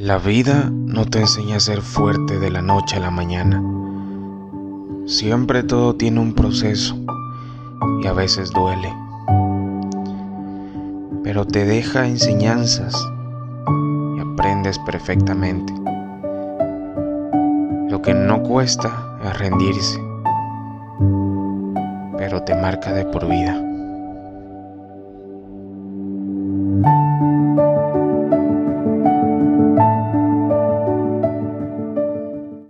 La vida no te enseña a ser fuerte de la noche a la mañana. Siempre todo tiene un proceso y a veces duele. Pero te deja enseñanzas y aprendes perfectamente. Lo que no cuesta es rendirse, pero te marca de por vida.